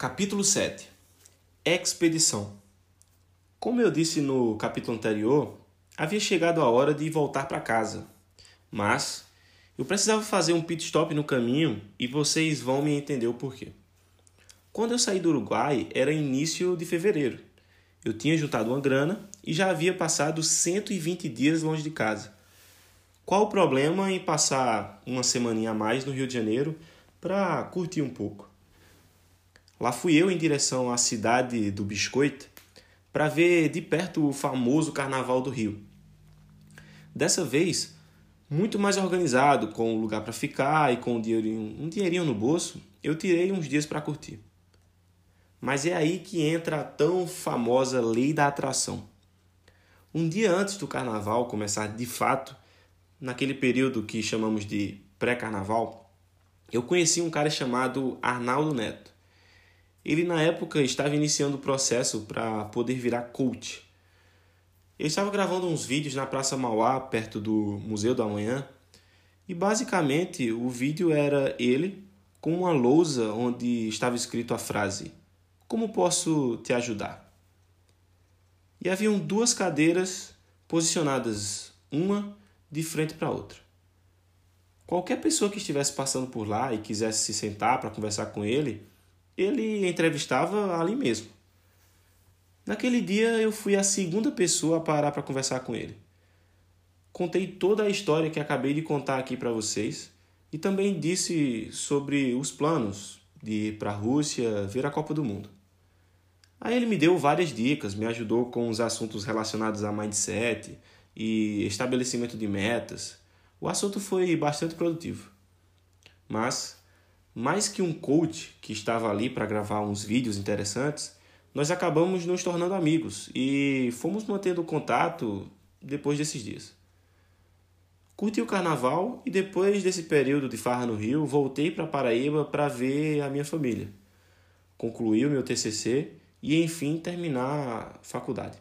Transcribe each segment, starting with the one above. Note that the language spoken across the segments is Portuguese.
Capítulo 7 Expedição Como eu disse no capítulo anterior, havia chegado a hora de voltar para casa, mas eu precisava fazer um pit stop no caminho e vocês vão me entender o porquê. Quando eu saí do Uruguai era início de fevereiro. Eu tinha juntado uma grana e já havia passado 120 dias longe de casa. Qual o problema em passar uma semaninha a mais no Rio de Janeiro para curtir um pouco? Lá fui eu em direção à cidade do Biscoito para ver de perto o famoso Carnaval do Rio. Dessa vez, muito mais organizado, com um lugar para ficar e com um dinheirinho, um dinheirinho no bolso, eu tirei uns dias para curtir. Mas é aí que entra a tão famosa lei da atração. Um dia antes do carnaval começar de fato, naquele período que chamamos de pré-carnaval, eu conheci um cara chamado Arnaldo Neto. Ele, na época, estava iniciando o processo para poder virar coach. Ele estava gravando uns vídeos na Praça Mauá, perto do Museu do Amanhã, e basicamente o vídeo era ele com uma lousa onde estava escrito a frase: Como posso te ajudar? E haviam duas cadeiras posicionadas, uma de frente para a outra. Qualquer pessoa que estivesse passando por lá e quisesse se sentar para conversar com ele, ele entrevistava ali mesmo. Naquele dia eu fui a segunda pessoa a parar para conversar com ele. Contei toda a história que acabei de contar aqui para vocês e também disse sobre os planos de ir para a Rússia ver a Copa do Mundo. Aí ele me deu várias dicas, me ajudou com os assuntos relacionados a mindset e estabelecimento de metas. O assunto foi bastante produtivo. Mas mais que um coach que estava ali para gravar uns vídeos interessantes, nós acabamos nos tornando amigos e fomos mantendo contato depois desses dias. Curti o carnaval e depois desse período de farra no Rio, voltei para Paraíba para ver a minha família. Concluí o meu TCC e enfim terminar a faculdade.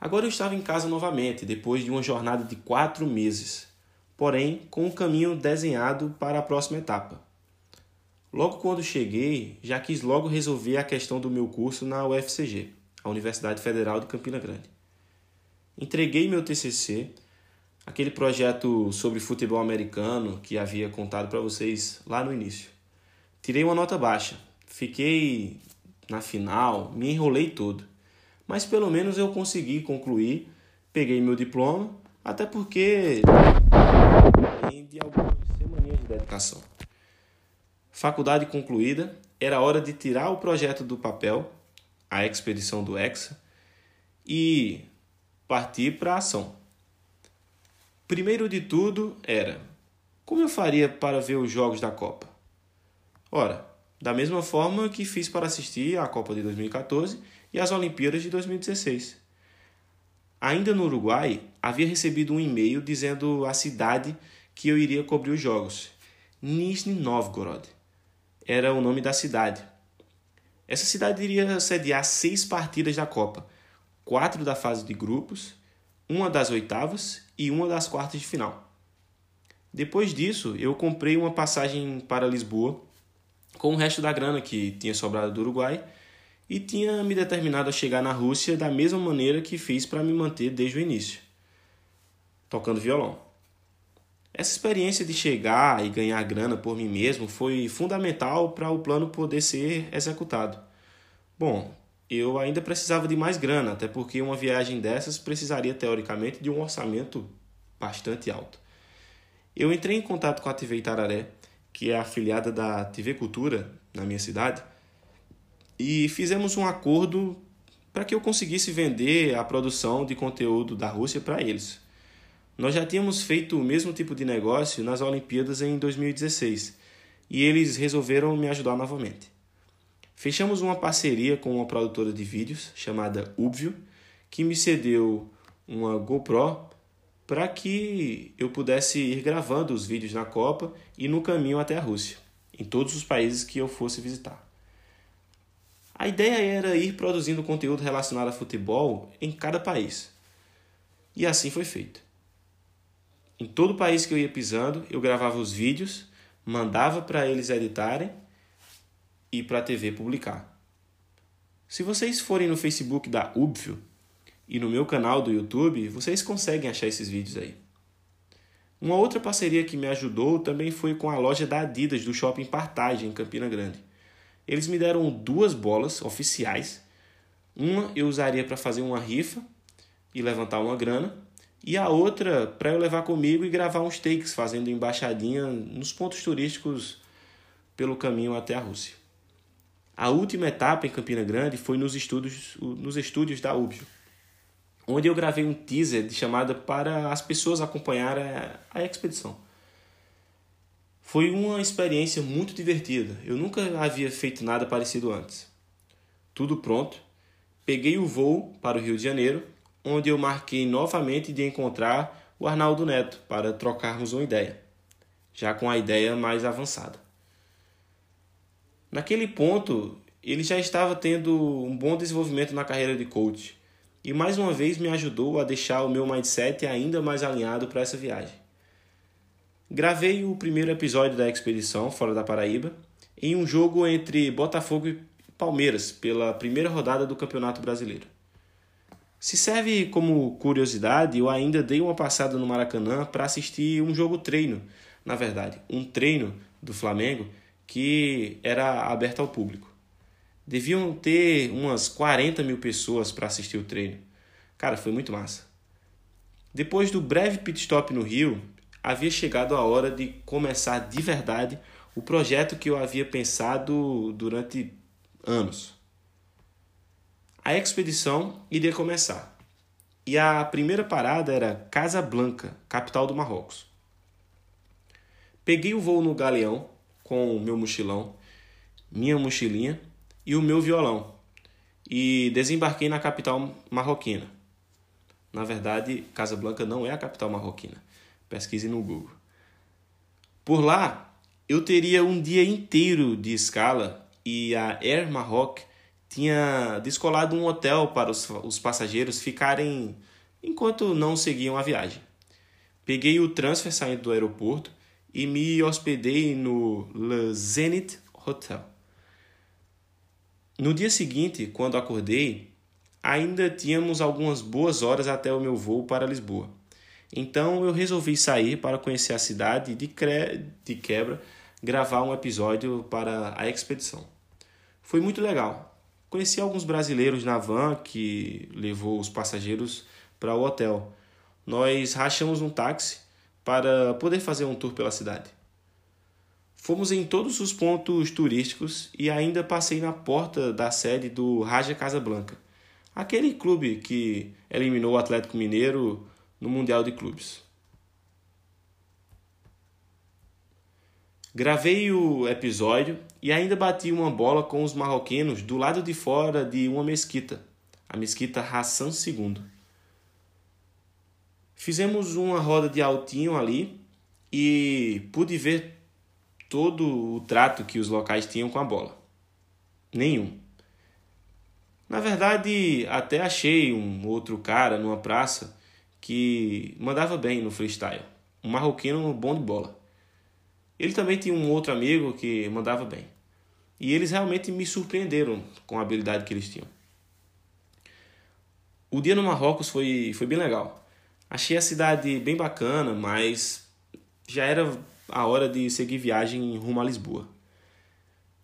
Agora eu estava em casa novamente, depois de uma jornada de quatro meses porém com um caminho desenhado para a próxima etapa. Logo quando cheguei, já quis logo resolver a questão do meu curso na UFCG, a Universidade Federal de Campina Grande. Entreguei meu TCC, aquele projeto sobre futebol americano que havia contado para vocês lá no início. Tirei uma nota baixa, fiquei na final, me enrolei todo, mas pelo menos eu consegui concluir, peguei meu diploma, até porque de algumas semanas de dedicação. Faculdade concluída, era hora de tirar o projeto do papel, a expedição do Hexa, e partir para a ação. Primeiro de tudo era: como eu faria para ver os jogos da Copa? Ora, da mesma forma que fiz para assistir à Copa de 2014 e às Olimpíadas de 2016. Ainda no Uruguai, havia recebido um e-mail dizendo a cidade que eu iria cobrir os jogos. Nizhny Novgorod era o nome da cidade. Essa cidade iria sediar seis partidas da Copa, quatro da fase de grupos, uma das oitavas e uma das quartas de final. Depois disso, eu comprei uma passagem para Lisboa com o resto da grana que tinha sobrado do Uruguai e tinha me determinado a chegar na Rússia da mesma maneira que fiz para me manter desde o início, tocando violão. Essa experiência de chegar e ganhar grana por mim mesmo foi fundamental para o plano poder ser executado. Bom, eu ainda precisava de mais grana, até porque uma viagem dessas precisaria teoricamente de um orçamento bastante alto. Eu entrei em contato com a TV Itararé, que é afiliada da TV Cultura na minha cidade, e fizemos um acordo para que eu conseguisse vender a produção de conteúdo da Rússia para eles. Nós já tínhamos feito o mesmo tipo de negócio nas Olimpíadas em 2016 e eles resolveram me ajudar novamente. Fechamos uma parceria com uma produtora de vídeos chamada Ubvio, que me cedeu uma GoPro para que eu pudesse ir gravando os vídeos na Copa e no caminho até a Rússia, em todos os países que eu fosse visitar. A ideia era ir produzindo conteúdo relacionado a futebol em cada país. E assim foi feito. Em todo o país que eu ia pisando, eu gravava os vídeos, mandava para eles editarem e para a TV publicar. Se vocês forem no Facebook da Ubvio e no meu canal do YouTube, vocês conseguem achar esses vídeos aí. Uma outra parceria que me ajudou também foi com a loja da Adidas do Shopping Partage, em Campina Grande. Eles me deram duas bolas oficiais. Uma eu usaria para fazer uma rifa e levantar uma grana, e a outra para eu levar comigo e gravar uns takes fazendo embaixadinha nos pontos turísticos pelo caminho até a Rússia. A última etapa em Campina Grande foi nos estúdios, nos estúdios da UBIO, onde eu gravei um teaser de chamada para as pessoas acompanharem a, a expedição. Foi uma experiência muito divertida. Eu nunca havia feito nada parecido antes. Tudo pronto. Peguei o voo para o Rio de Janeiro, onde eu marquei novamente de encontrar o Arnaldo Neto para trocarmos uma ideia, já com a ideia mais avançada. Naquele ponto, ele já estava tendo um bom desenvolvimento na carreira de coach e mais uma vez me ajudou a deixar o meu mindset ainda mais alinhado para essa viagem. Gravei o primeiro episódio da expedição fora da Paraíba em um jogo entre Botafogo e Palmeiras pela primeira rodada do Campeonato Brasileiro. Se serve como curiosidade, eu ainda dei uma passada no Maracanã para assistir um jogo treino, na verdade, um treino do Flamengo que era aberto ao público. Deviam ter umas 40 mil pessoas para assistir o treino. Cara, foi muito massa. Depois do breve pit stop no Rio, havia chegado a hora de começar de verdade o projeto que eu havia pensado durante anos. A expedição iria começar. E a primeira parada era Casablanca, capital do Marrocos. Peguei o voo no Galeão com o meu mochilão, minha mochilinha e o meu violão e desembarquei na capital marroquina. Na verdade, Casablanca não é a capital marroquina. Pesquise no Google. Por lá, eu teria um dia inteiro de escala e a Air Maroc tinha descolado um hotel para os, os passageiros ficarem enquanto não seguiam a viagem. Peguei o transfer saindo do aeroporto e me hospedei no Le Zenith Hotel. No dia seguinte, quando acordei, ainda tínhamos algumas boas horas até o meu voo para Lisboa. Então eu resolvi sair para conhecer a cidade e de, de quebra gravar um episódio para a expedição. Foi muito legal. Conheci alguns brasileiros na van que levou os passageiros para o hotel. Nós rachamos um táxi para poder fazer um tour pela cidade. Fomos em todos os pontos turísticos e ainda passei na porta da sede do Raja Casablanca, aquele clube que eliminou o Atlético Mineiro no Mundial de Clubes. Gravei o episódio e ainda bati uma bola com os marroquinos do lado de fora de uma mesquita, a mesquita Hassan II. Fizemos uma roda de altinho ali e pude ver todo o trato que os locais tinham com a bola. Nenhum. Na verdade, até achei um outro cara numa praça que mandava bem no freestyle, um marroquino bom de bola. Ele também tinha um outro amigo que mandava bem. E eles realmente me surpreenderam com a habilidade que eles tinham. O dia no Marrocos foi, foi bem legal. Achei a cidade bem bacana, mas já era a hora de seguir viagem rumo a Lisboa.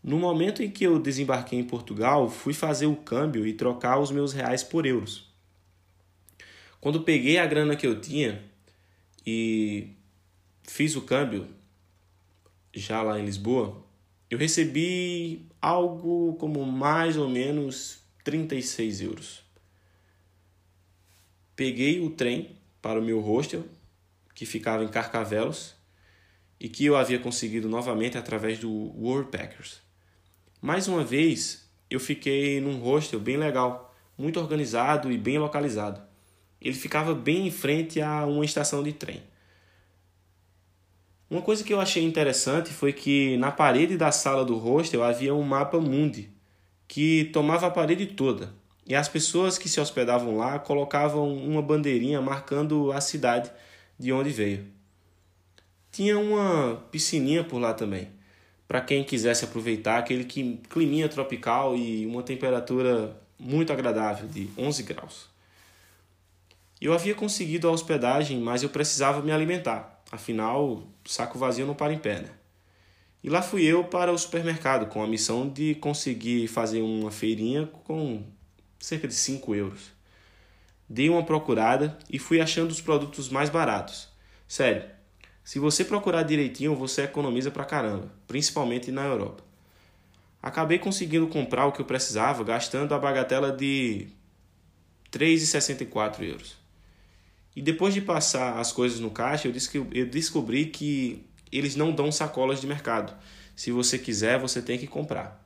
No momento em que eu desembarquei em Portugal, fui fazer o câmbio e trocar os meus reais por euros. Quando peguei a grana que eu tinha e fiz o câmbio, já lá em Lisboa, eu recebi algo como mais ou menos 36 euros. Peguei o trem para o meu hostel, que ficava em Carcavelos, e que eu havia conseguido novamente através do Worldpackers. Mais uma vez, eu fiquei num hostel bem legal, muito organizado e bem localizado. Ele ficava bem em frente a uma estação de trem. Uma coisa que eu achei interessante foi que na parede da sala do hostel havia um mapa mundi que tomava a parede toda. E as pessoas que se hospedavam lá colocavam uma bandeirinha marcando a cidade de onde veio. Tinha uma piscininha por lá também, para quem quisesse aproveitar aquele climinha tropical e uma temperatura muito agradável de 11 graus. Eu havia conseguido a hospedagem, mas eu precisava me alimentar. Afinal, saco vazio não para em pé, né? E lá fui eu para o supermercado com a missão de conseguir fazer uma feirinha com cerca de 5 euros. Dei uma procurada e fui achando os produtos mais baratos. Sério, se você procurar direitinho, você economiza pra caramba, principalmente na Europa. Acabei conseguindo comprar o que eu precisava, gastando a bagatela de 3,64 euros. E depois de passar as coisas no caixa, eu descobri que eles não dão sacolas de mercado. Se você quiser, você tem que comprar.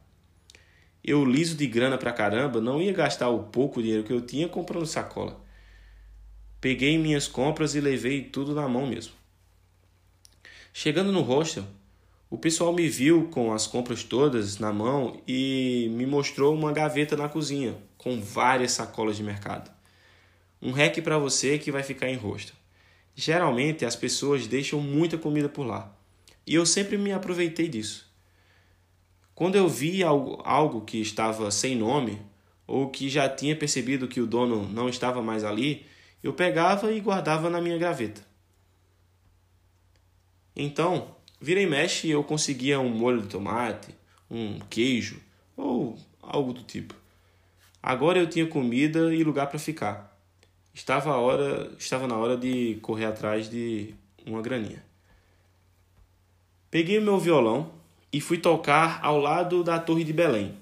Eu, liso de grana pra caramba, não ia gastar o pouco dinheiro que eu tinha comprando sacola. Peguei minhas compras e levei tudo na mão mesmo. Chegando no hostel, o pessoal me viu com as compras todas na mão e me mostrou uma gaveta na cozinha com várias sacolas de mercado. Um rec para você que vai ficar em rosto. Geralmente as pessoas deixam muita comida por lá e eu sempre me aproveitei disso. Quando eu vi algo, algo que estava sem nome ou que já tinha percebido que o dono não estava mais ali, eu pegava e guardava na minha gaveta. Então, Vira e mexe eu conseguia um molho de tomate, um queijo ou algo do tipo. Agora eu tinha comida e lugar para ficar. Estava, a hora, estava na hora de correr atrás de uma graninha. Peguei o meu violão e fui tocar ao lado da Torre de Belém.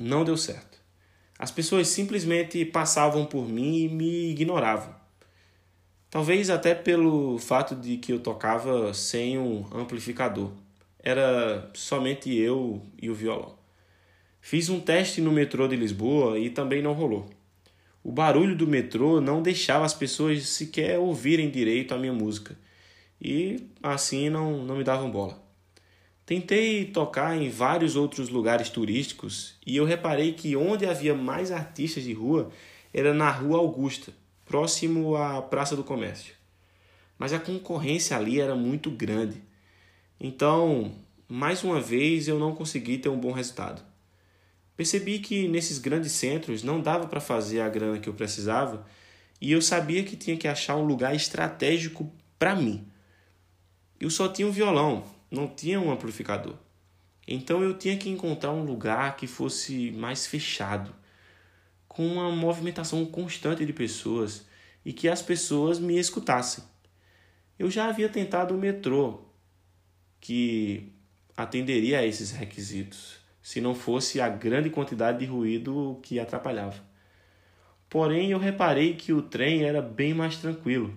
Não deu certo. As pessoas simplesmente passavam por mim e me ignoravam. Talvez até pelo fato de que eu tocava sem um amplificador. Era somente eu e o violão. Fiz um teste no metrô de Lisboa e também não rolou. O barulho do metrô não deixava as pessoas sequer ouvirem direito a minha música e assim não, não me davam bola. Tentei tocar em vários outros lugares turísticos e eu reparei que onde havia mais artistas de rua era na Rua Augusta próximo à Praça do Comércio. Mas a concorrência ali era muito grande. Então, mais uma vez, eu não consegui ter um bom resultado. Percebi que nesses grandes centros não dava para fazer a grana que eu precisava e eu sabia que tinha que achar um lugar estratégico para mim. Eu só tinha um violão, não tinha um amplificador. Então eu tinha que encontrar um lugar que fosse mais fechado com uma movimentação constante de pessoas e que as pessoas me escutassem. Eu já havia tentado o metrô, que atenderia a esses requisitos, se não fosse a grande quantidade de ruído que atrapalhava. Porém, eu reparei que o trem era bem mais tranquilo,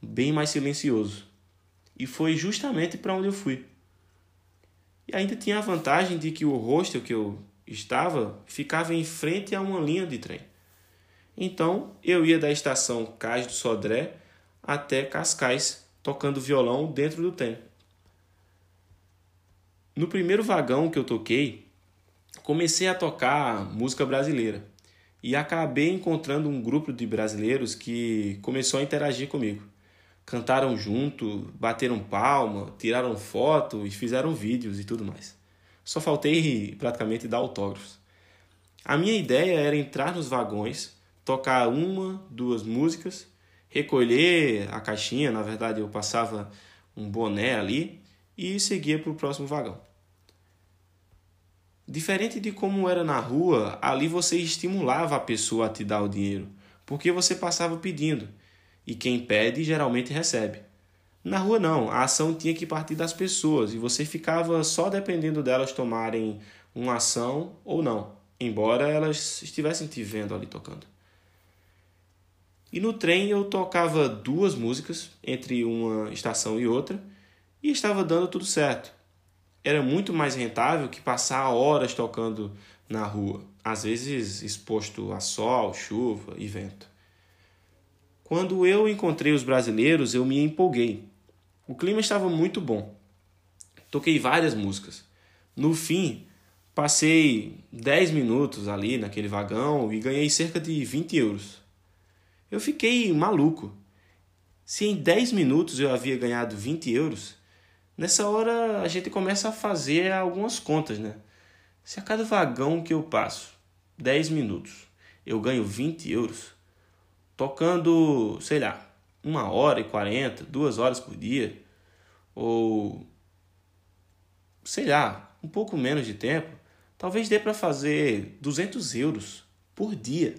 bem mais silencioso. E foi justamente para onde eu fui. E ainda tinha a vantagem de que o hostel que eu estava ficava em frente a uma linha de trem. Então eu ia da estação Cais do Sodré até Cascais, tocando violão dentro do trem. No primeiro vagão que eu toquei, comecei a tocar música brasileira e acabei encontrando um grupo de brasileiros que começou a interagir comigo. Cantaram junto, bateram palma, tiraram foto e fizeram vídeos e tudo mais. Só faltei praticamente dar autógrafos. A minha ideia era entrar nos vagões, tocar uma, duas músicas, recolher a caixinha, na verdade eu passava um boné ali e seguia para o próximo vagão. Diferente de como era na rua, ali você estimulava a pessoa a te dar o dinheiro, porque você passava pedindo, e quem pede geralmente recebe. Na rua não, a ação tinha que partir das pessoas e você ficava só dependendo delas tomarem uma ação ou não, embora elas estivessem te vendo ali tocando. E no trem eu tocava duas músicas entre uma estação e outra e estava dando tudo certo. Era muito mais rentável que passar horas tocando na rua, às vezes exposto a sol, chuva e vento. Quando eu encontrei os brasileiros, eu me empolguei o clima estava muito bom. Toquei várias músicas. No fim, passei 10 minutos ali naquele vagão e ganhei cerca de 20 euros. Eu fiquei maluco. Se em 10 minutos eu havia ganhado 20 euros, Nessa hora a gente começa a fazer algumas contas, né? Se a cada vagão que eu passo 10 minutos eu ganho 20 euros, tocando, sei lá, uma hora e 40, duas horas por dia, ou sei lá, um pouco menos de tempo, talvez dê para fazer 200 euros por dia.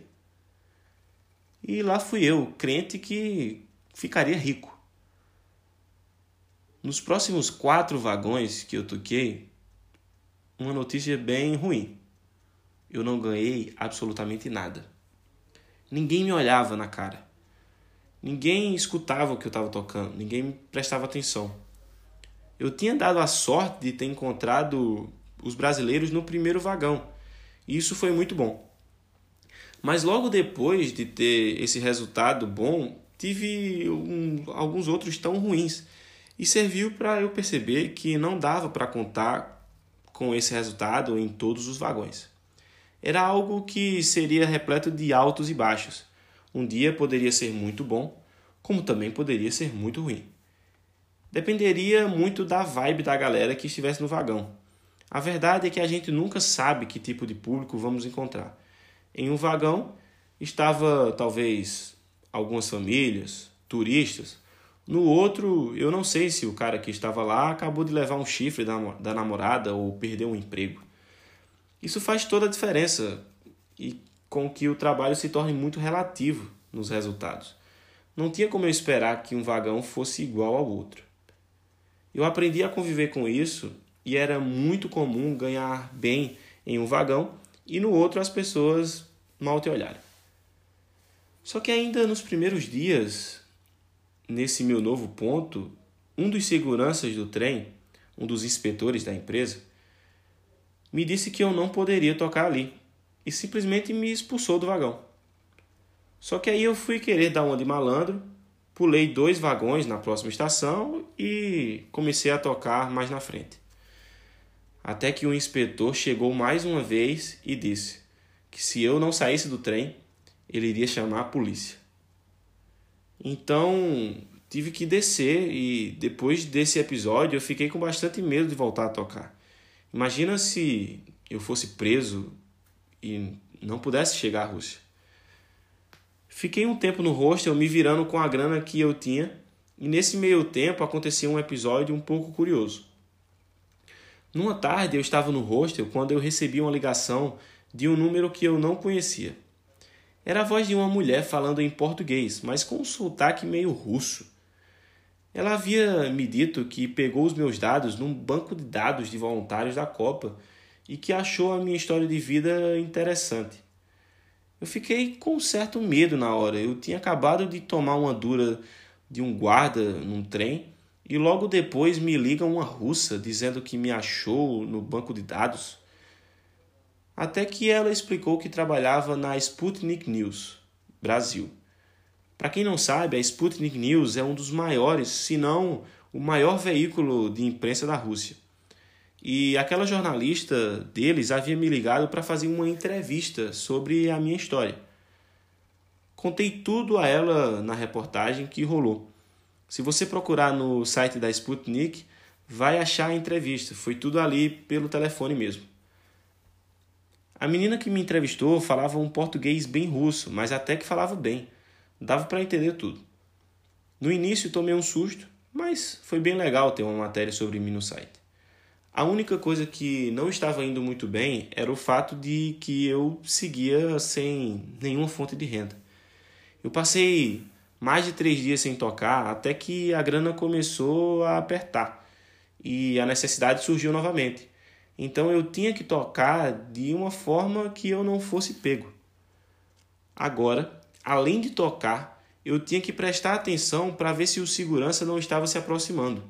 E lá fui eu, crente que ficaria rico. Nos próximos quatro vagões que eu toquei, uma notícia bem ruim. Eu não ganhei absolutamente nada. Ninguém me olhava na cara. Ninguém escutava o que eu estava tocando, ninguém prestava atenção. Eu tinha dado a sorte de ter encontrado os brasileiros no primeiro vagão, e isso foi muito bom. Mas logo depois de ter esse resultado bom, tive um, alguns outros tão ruins e serviu para eu perceber que não dava para contar com esse resultado em todos os vagões. Era algo que seria repleto de altos e baixos. Um dia poderia ser muito bom, como também poderia ser muito ruim. Dependeria muito da vibe da galera que estivesse no vagão. A verdade é que a gente nunca sabe que tipo de público vamos encontrar. Em um vagão estava talvez algumas famílias, turistas, no outro, eu não sei se o cara que estava lá acabou de levar um chifre da, namorada ou perdeu um emprego. Isso faz toda a diferença e com que o trabalho se torne muito relativo nos resultados. Não tinha como eu esperar que um vagão fosse igual ao outro. Eu aprendi a conviver com isso e era muito comum ganhar bem em um vagão e no outro as pessoas mal te olharem. Só que ainda nos primeiros dias nesse meu novo ponto, um dos seguranças do trem, um dos inspetores da empresa, me disse que eu não poderia tocar ali e simplesmente me expulsou do vagão. Só que aí eu fui querer dar uma de malandro, pulei dois vagões na próxima estação e comecei a tocar mais na frente. Até que o inspetor chegou mais uma vez e disse que se eu não saísse do trem, ele iria chamar a polícia. Então tive que descer e depois desse episódio eu fiquei com bastante medo de voltar a tocar. Imagina se eu fosse preso e não pudesse chegar à Rússia. Fiquei um tempo no hostel me virando com a grana que eu tinha e nesse meio tempo aconteceu um episódio um pouco curioso. Numa tarde eu estava no hostel quando eu recebi uma ligação de um número que eu não conhecia. Era a voz de uma mulher falando em português, mas com um sotaque meio russo. Ela havia me dito que pegou os meus dados num banco de dados de voluntários da Copa e que achou a minha história de vida interessante. Eu fiquei com certo medo na hora. Eu tinha acabado de tomar uma dura de um guarda num trem e logo depois me liga uma russa dizendo que me achou no banco de dados até que ela explicou que trabalhava na Sputnik News, Brasil. Para quem não sabe, a Sputnik News é um dos maiores, se não o maior veículo de imprensa da Rússia. E aquela jornalista deles havia me ligado para fazer uma entrevista sobre a minha história. Contei tudo a ela na reportagem que rolou. Se você procurar no site da Sputnik, vai achar a entrevista. Foi tudo ali pelo telefone mesmo. A menina que me entrevistou falava um português bem russo, mas até que falava bem. Dava para entender tudo. No início tomei um susto, mas foi bem legal ter uma matéria sobre mim no site. A única coisa que não estava indo muito bem era o fato de que eu seguia sem nenhuma fonte de renda. Eu passei mais de três dias sem tocar até que a grana começou a apertar e a necessidade surgiu novamente. Então eu tinha que tocar de uma forma que eu não fosse pego. Agora, além de tocar, eu tinha que prestar atenção para ver se o segurança não estava se aproximando.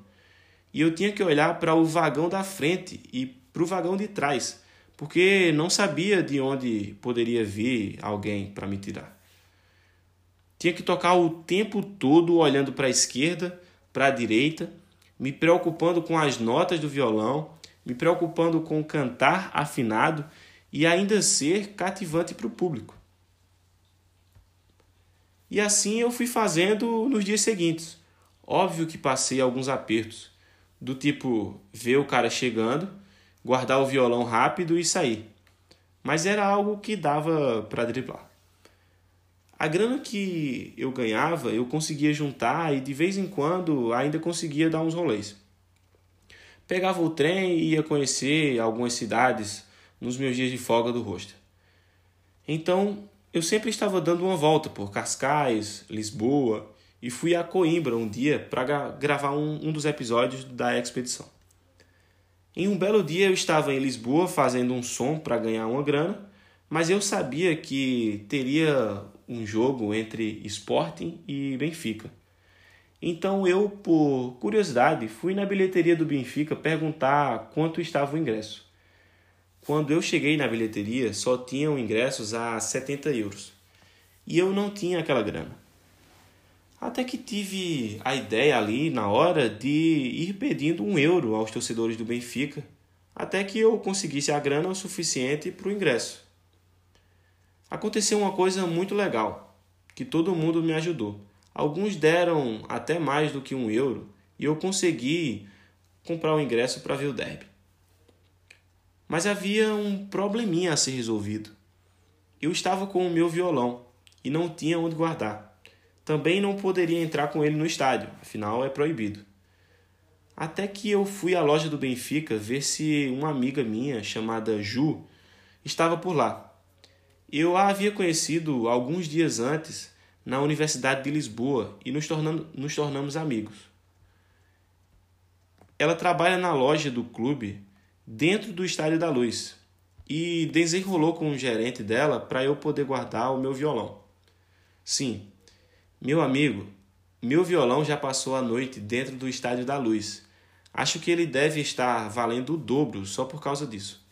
E eu tinha que olhar para o vagão da frente e para o vagão de trás, porque não sabia de onde poderia vir alguém para me tirar. Tinha que tocar o tempo todo olhando para a esquerda, para a direita, me preocupando com as notas do violão me preocupando com cantar afinado e ainda ser cativante para o público. E assim eu fui fazendo nos dias seguintes. Óbvio que passei alguns apertos. do tipo ver o cara chegando, guardar o violão rápido e sair. Mas era algo que dava para driblar. A grana que eu ganhava, eu conseguia juntar e de vez em quando ainda conseguia dar uns rolês. Pegava o trem e ia conhecer algumas cidades nos meus dias de folga do rosto. Então, eu sempre estava dando uma volta por Cascais, Lisboa e fui a Coimbra um dia para gravar um, um dos episódios da expedição. Em um belo dia eu estava em Lisboa fazendo um som para ganhar uma grana, mas eu sabia que teria um jogo entre Sporting e Benfica. Então eu, por curiosidade, fui na bilheteria do Benfica perguntar quanto estava o ingresso. Quando eu cheguei na bilheteria, só tinham ingressos a 70 euros. E eu não tinha aquela grana. Até que tive a ideia ali na hora de ir pedindo um euro aos torcedores do Benfica, até que eu conseguisse a grana o suficiente para o ingresso. Aconteceu uma coisa muito legal, que todo mundo me ajudou. Alguns deram até mais do que um euro e eu consegui comprar o ingresso para ver o derby. Mas havia um probleminha a ser resolvido. Eu estava com o meu violão e não tinha onde guardar. Também não poderia entrar com ele no estádio, afinal é proibido. Até que eu fui à loja do Benfica ver se uma amiga minha, chamada Ju, estava por lá. Eu a havia conhecido alguns dias antes na Universidade de Lisboa e nos, tornando, nos tornamos amigos. Ela trabalha na loja do clube dentro do Estádio da Luz e desenrolou com o gerente dela para eu poder guardar o meu violão. Sim, meu amigo, meu violão já passou a noite dentro do Estádio da Luz. Acho que ele deve estar valendo o dobro só por causa disso.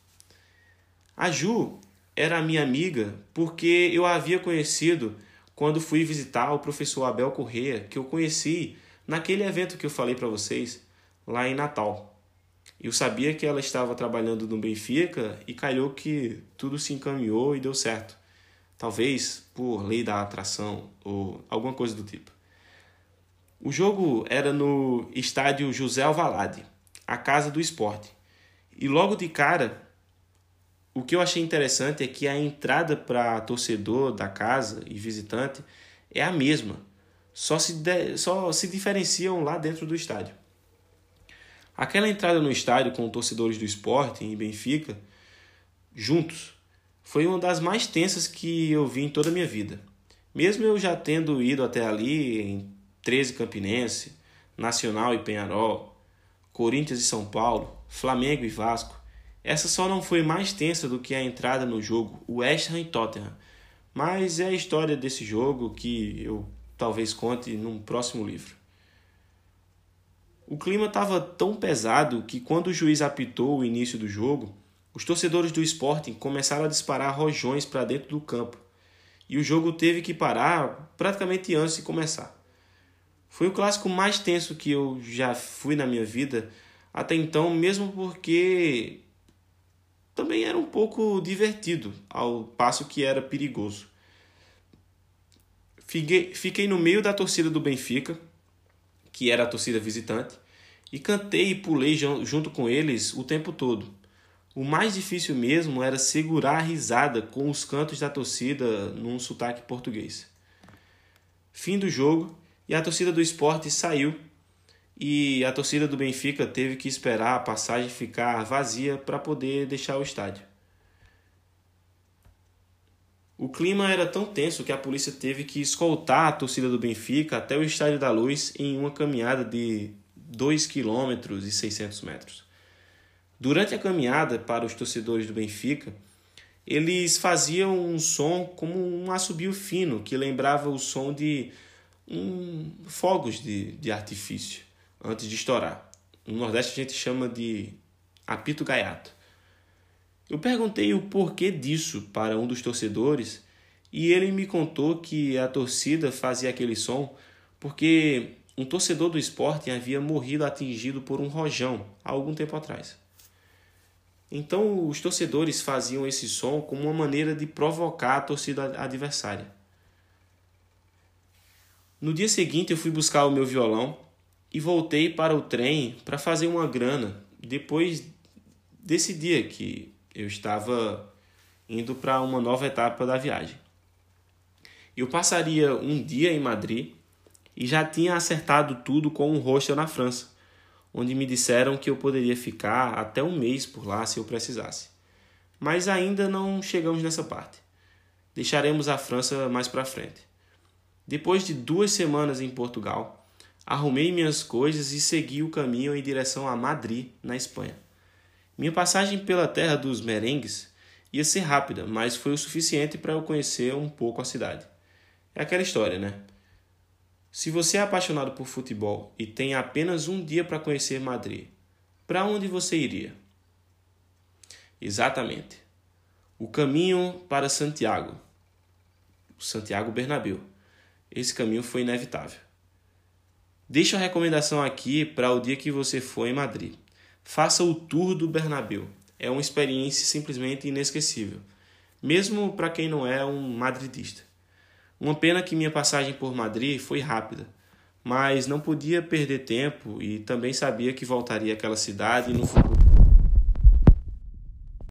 A Ju era minha amiga porque eu a havia conhecido quando fui visitar o professor Abel Corrêa, que eu conheci naquele evento que eu falei para vocês lá em Natal. Eu sabia que ela estava trabalhando no Benfica e calhou que tudo se encaminhou e deu certo. Talvez por lei da atração ou alguma coisa do tipo. O jogo era no estádio José Alvalade, a casa do esporte. E logo de cara, o que eu achei interessante é que a entrada para torcedor da casa e visitante é a mesma, só se, de, só se diferenciam lá dentro do estádio. Aquela entrada no estádio com torcedores do esporte em Benfica, juntos, foi uma das mais tensas que eu vi em toda a minha vida. Mesmo eu já tendo ido até ali em 13 Campinense, Nacional e Penharol, Corinthians e São Paulo, Flamengo e Vasco, essa só não foi mais tensa do que a entrada no jogo West Ham e Tottenham. Mas é a história desse jogo que eu talvez conte num próximo livro. O clima estava tão pesado que quando o juiz apitou o início do jogo, os torcedores do Sporting começaram a disparar rojões para dentro do campo e o jogo teve que parar praticamente antes de começar. Foi o clássico mais tenso que eu já fui na minha vida até então, mesmo porque também era um pouco divertido, ao passo que era perigoso. Fiquei, fiquei no meio da torcida do Benfica, que era a torcida visitante, e cantei e pulei junto com eles o tempo todo. O mais difícil mesmo era segurar a risada com os cantos da torcida num sotaque português. Fim do jogo e a torcida do esporte saiu e a torcida do Benfica teve que esperar a passagem ficar vazia para poder deixar o estádio. O clima era tão tenso que a polícia teve que escoltar a torcida do Benfica até o Estádio da Luz em uma caminhada de 2 km e 600 metros. Durante a caminhada para os torcedores do Benfica, eles faziam um som como um assobio fino que lembrava o som de um, fogos de, de artifício antes de estourar. No Nordeste a gente chama de apito gaiato. Eu perguntei o porquê disso para um dos torcedores e ele me contou que a torcida fazia aquele som porque um torcedor do esporte havia morrido atingido por um rojão há algum tempo atrás. Então os torcedores faziam esse som como uma maneira de provocar a torcida adversária. No dia seguinte eu fui buscar o meu violão e voltei para o trem para fazer uma grana depois desse dia que eu estava indo para uma nova etapa da viagem. Eu passaria um dia em Madrid e já tinha acertado tudo com um hostel na França, onde me disseram que eu poderia ficar até um mês por lá se eu precisasse. Mas ainda não chegamos nessa parte. Deixaremos a França mais para frente. Depois de duas semanas em Portugal, arrumei minhas coisas e segui o caminho em direção a Madrid, na Espanha. Minha passagem pela terra dos merengues ia ser rápida, mas foi o suficiente para eu conhecer um pouco a cidade. É aquela história, né? Se você é apaixonado por futebol e tem apenas um dia para conhecer Madrid, para onde você iria? Exatamente. O caminho para Santiago. Santiago Bernabéu. Esse caminho foi inevitável. Deixo a recomendação aqui para o dia que você for em Madrid. Faça o tour do Bernabéu. É uma experiência simplesmente inesquecível, mesmo para quem não é um madridista. Uma pena que minha passagem por Madrid foi rápida, mas não podia perder tempo e também sabia que voltaria àquela cidade no futuro.